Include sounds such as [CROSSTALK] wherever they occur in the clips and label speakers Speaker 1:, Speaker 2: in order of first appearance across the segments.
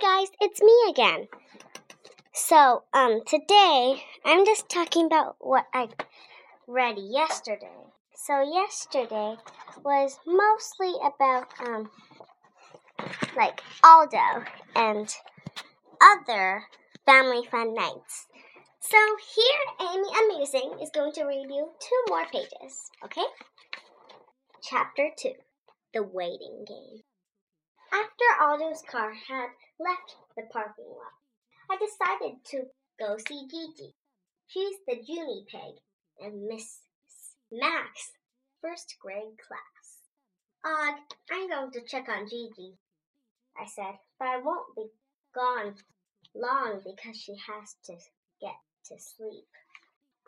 Speaker 1: guys, it's me again. So, um, today I'm just talking about what I read yesterday. So, yesterday was mostly about, um, like Aldo and other family fun nights. So, here Amy Amazing is going to read you two more pages, okay? Chapter 2 The Waiting Game. After Aldo's car had left the parking lot, I decided to go see Gigi. She's the guinea pig in Miss Mac's first grade class. Og, I'm going to check on Gigi, I said, but I won't be gone long because she has to get to sleep.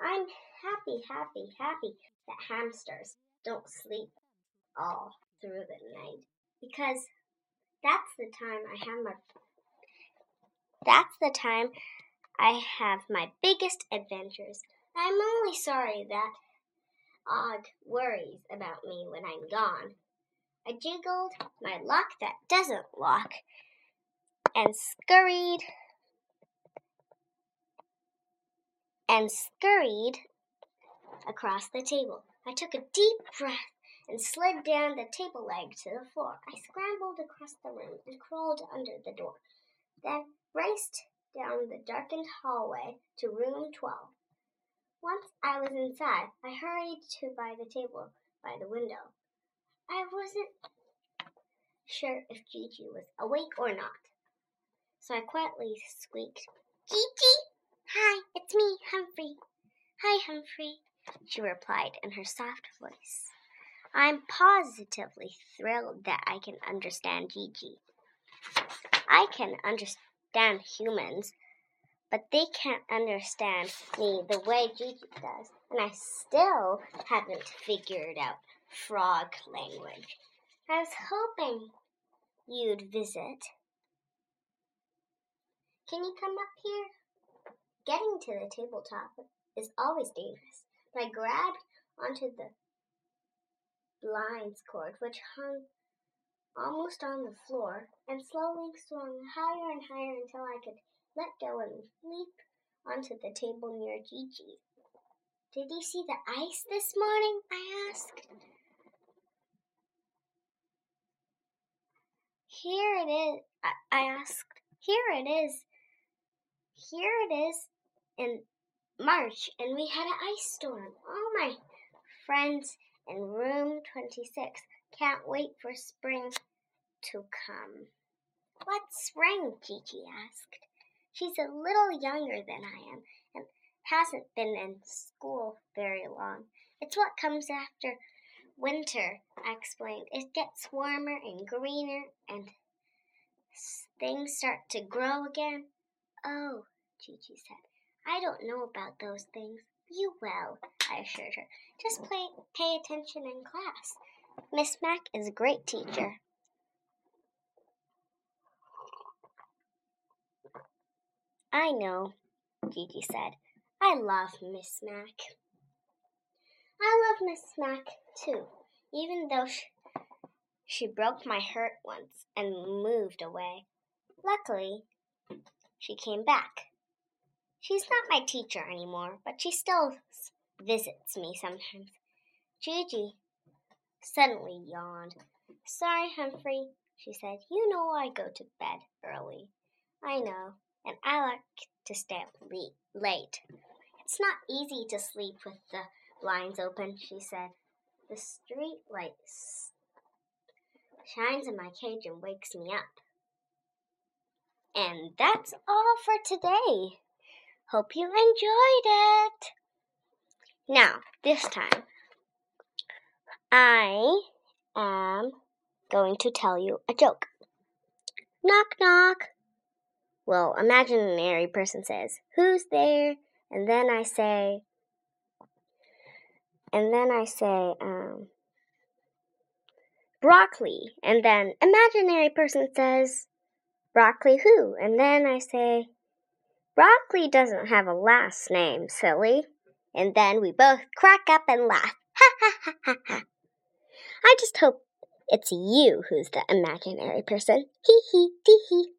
Speaker 1: I'm happy, happy, happy that hamsters don't sleep all through the night because that's the time I have my That's the time I have my biggest adventures. I'm only sorry that Og worries about me when I'm gone. I jiggled my lock that doesn't lock and scurried and scurried across the table. I took a deep breath and slid down the table leg to the floor. I scrambled across the room and crawled under the door, then raced down the darkened hallway to room 12. Once I was inside, I hurried to by the table by the window. I wasn't sure if Gigi was awake or not, so I quietly squeaked, Gigi! Hi, it's me, Humphrey. Hi, Humphrey, she replied in her soft voice. I'm positively thrilled that I can understand Gigi. I can understand humans, but they can't understand me the way Gigi does, and I still haven't figured out frog language. I was hoping you'd visit. Can you come up here? Getting to the tabletop is always dangerous, but I grabbed onto the blinds cord, which hung almost on the floor, and slowly swung higher and higher until I could let go and leap onto the table near Gigi. Did you see the ice this morning? I asked. Here it is. I, asked. Here it is. Here it is in March, and we had an ice storm. All my friends in room 26. Can't wait for spring to come. What's spring? Gigi asked. She's a little younger than I am and hasn't been in school very long. It's what comes after winter, I explained. It gets warmer and greener and things start to grow again. Oh, Gigi said. I don't know about those things. You will, I assured her. Just play, pay attention in class. Miss Mac is a great teacher. I know, Gigi said. I love Miss Mac. I love Miss Mac too, even though she, she broke my heart once and moved away. Luckily, she came back. She's not my teacher anymore, but she still visits me sometimes. Gigi suddenly yawned. Sorry, Humphrey, she said. You know I go to bed early. I know, and I like to stay up late. It's not easy to sleep with the blinds open, she said. The street light shines in my cage and wakes me up. And that's all for today. Hope you enjoyed it. Now, this time, I am going to tell you a joke. Knock, knock. Well, imaginary person says, Who's there? And then I say, and then I say, um, broccoli. And then imaginary person says, broccoli who? And then I say, Broccoli doesn't have a last name, silly. And then we both crack up and laugh. [LAUGHS] Ha ha ha ha ha. I just hope it's you who's the imaginary person. Hee hee tee hee.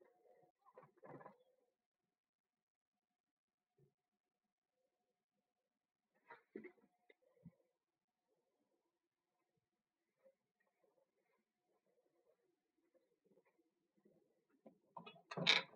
Speaker 1: Thank